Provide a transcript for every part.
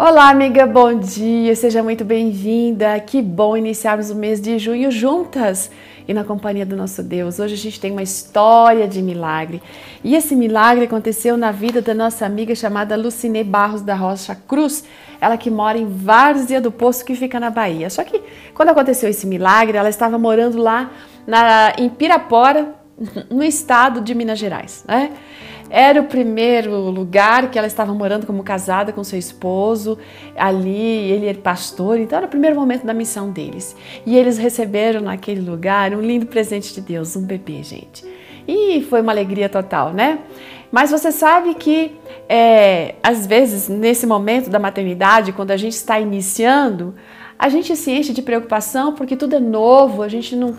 Olá, amiga, bom dia, seja muito bem-vinda. Que bom iniciarmos o mês de junho juntas e na companhia do nosso Deus. Hoje a gente tem uma história de milagre e esse milagre aconteceu na vida da nossa amiga chamada Lucinê Barros da Rocha Cruz, ela que mora em Várzea do Poço, que fica na Bahia. Só que quando aconteceu esse milagre, ela estava morando lá na, em Pirapora, no estado de Minas Gerais, né? Era o primeiro lugar que ela estava morando como casada com seu esposo. Ali, ele era pastor, então era o primeiro momento da missão deles. E eles receberam naquele lugar um lindo presente de Deus, um bebê, gente. E foi uma alegria total, né? Mas você sabe que, é, às vezes, nesse momento da maternidade, quando a gente está iniciando, a gente se enche de preocupação porque tudo é novo, a gente não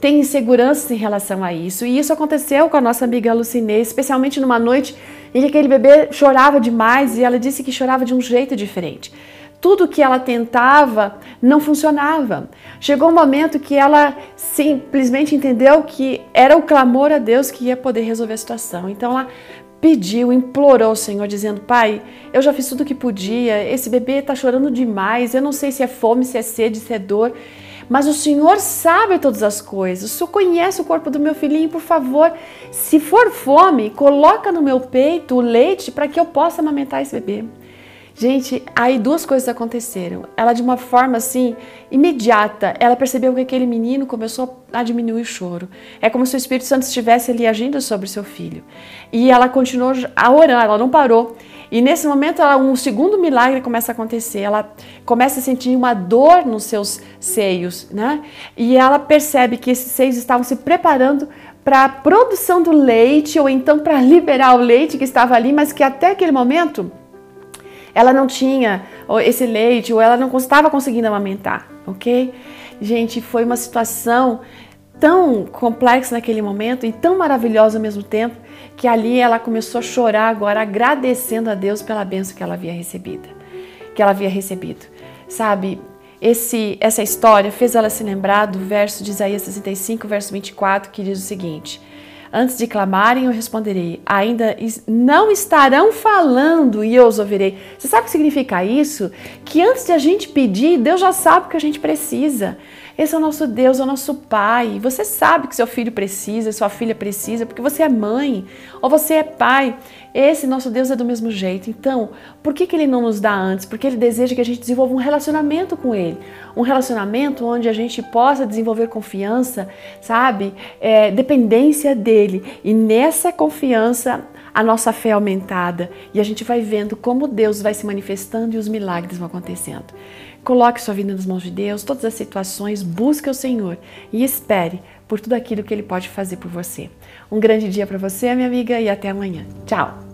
tem insegurança em relação a isso. E isso aconteceu com a nossa amiga Lucinê, especialmente numa noite em que aquele bebê chorava demais e ela disse que chorava de um jeito diferente. Tudo que ela tentava não funcionava. Chegou um momento que ela simplesmente entendeu que era o clamor a Deus que ia poder resolver a situação. Então ela pediu, implorou ao Senhor, dizendo: Pai, eu já fiz tudo o que podia, esse bebê está chorando demais, eu não sei se é fome, se é sede, se é dor. Mas o Senhor sabe todas as coisas. O Senhor conhece o corpo do meu filhinho, por favor, se for fome, coloca no meu peito o leite para que eu possa amamentar esse bebê. Gente, aí duas coisas aconteceram. Ela, de uma forma assim, imediata, ela percebeu que aquele menino começou a diminuir o choro. É como se o Espírito Santo estivesse ali agindo sobre seu filho. E ela continuou a orar, ela não parou. E nesse momento, ela, um segundo milagre começa a acontecer. Ela começa a sentir uma dor nos seus seios, né? E ela percebe que esses seios estavam se preparando para a produção do leite, ou então para liberar o leite que estava ali, mas que até aquele momento ela não tinha esse leite ou ela não estava conseguindo amamentar, ok? Gente, foi uma situação tão complexa naquele momento e tão maravilhosa ao mesmo tempo que ali ela começou a chorar agora, agradecendo a Deus pela bênção que ela havia recebido, que ela havia recebido. Sabe, esse, essa história fez ela se lembrar do verso de Isaías 65, verso 24, que diz o seguinte: Antes de clamarem, eu responderei. Ainda não estarão falando e eu os ouvirei. Você sabe o que significa isso? Que antes de a gente pedir, Deus já sabe o que a gente precisa. Esse é o nosso Deus, é o nosso Pai. Você sabe que seu filho precisa, sua filha precisa, porque você é mãe ou você é pai. Esse nosso Deus é do mesmo jeito. Então, por que, que Ele não nos dá antes? Porque Ele deseja que a gente desenvolva um relacionamento com Ele. Um relacionamento onde a gente possa desenvolver confiança, sabe? É, dependência dEle. E nessa confiança, a nossa fé é aumentada e a gente vai vendo como Deus vai se manifestando e os milagres vão acontecendo. Coloque sua vida nas mãos de Deus, todas as situações, busque o Senhor e espere por tudo aquilo que Ele pode fazer por você. Um grande dia para você, minha amiga, e até amanhã. Tchau!